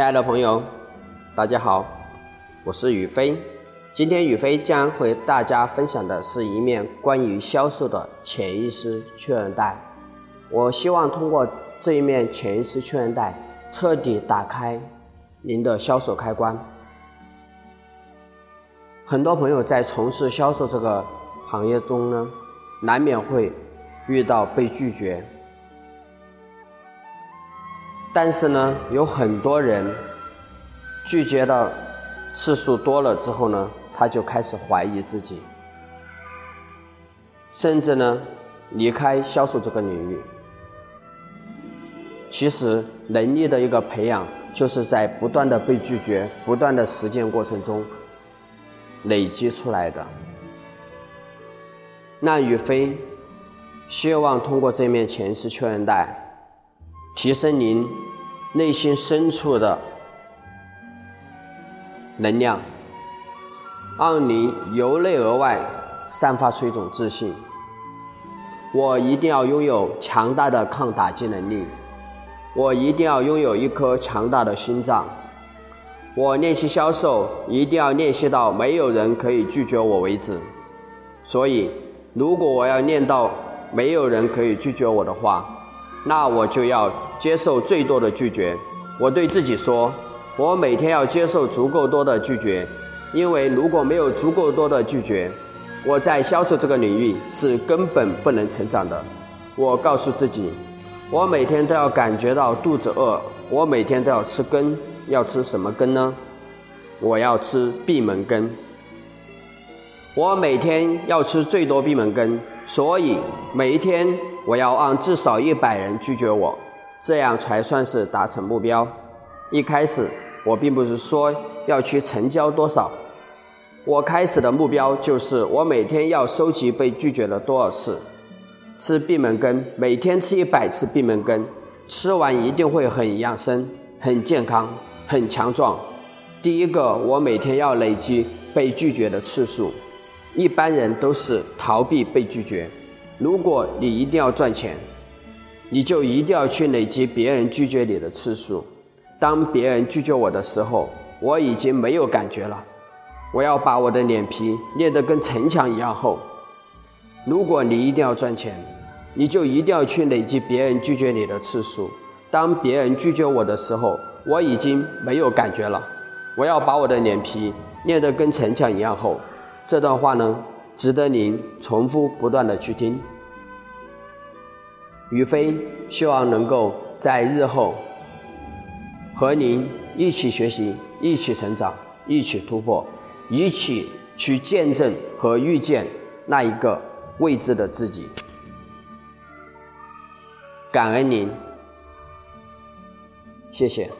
亲爱的朋友，大家好，我是宇飞。今天宇飞将和大家分享的是一面关于销售的潜意识确认带。我希望通过这一面潜意识确认带，彻底打开您的销售开关。很多朋友在从事销售这个行业中呢，难免会遇到被拒绝。但是呢，有很多人拒绝的次数多了之后呢，他就开始怀疑自己，甚至呢离开销售这个领域。其实，能力的一个培养，就是在不断的被拒绝、不断的实践过程中累积出来的。那宇飞希望通过这面前世确认带。提升您内心深处的能量，让您由内而外散发出一种自信。我一定要拥有强大的抗打击能力，我一定要拥有一颗强大的心脏。我练习销售，一定要练习到没有人可以拒绝我为止。所以，如果我要练到没有人可以拒绝我的话，那我就要接受最多的拒绝。我对自己说，我每天要接受足够多的拒绝，因为如果没有足够多的拒绝，我在销售这个领域是根本不能成长的。我告诉自己，我每天都要感觉到肚子饿，我每天都要吃根，要吃什么根呢？我要吃闭门羹。我每天要吃最多闭门羹，所以每一天。我要让至少一百人拒绝我，这样才算是达成目标。一开始我并不是说要去成交多少，我开始的目标就是我每天要收集被拒绝了多少次。吃闭门羹，每天吃一百次闭门羹，吃完一定会很养生、很健康、很强壮。第一个，我每天要累积被拒绝的次数。一般人都是逃避被拒绝。如果你一定要赚钱，你就一定要去累积别人拒绝你的次数。当别人拒绝我的时候，我已经没有感觉了。我要把我的脸皮练得跟城墙一样厚。如果你一定要赚钱，你就一定要去累积别人拒绝你的次数。当别人拒绝我的时候，我已经没有感觉了。我要把我的脸皮练得跟城墙一样厚。这段话呢？值得您重复不断的去听。于飞希望能够在日后和您一起学习、一起成长、一起突破、一起去见证和遇见那一个未知的自己。感恩您，谢谢。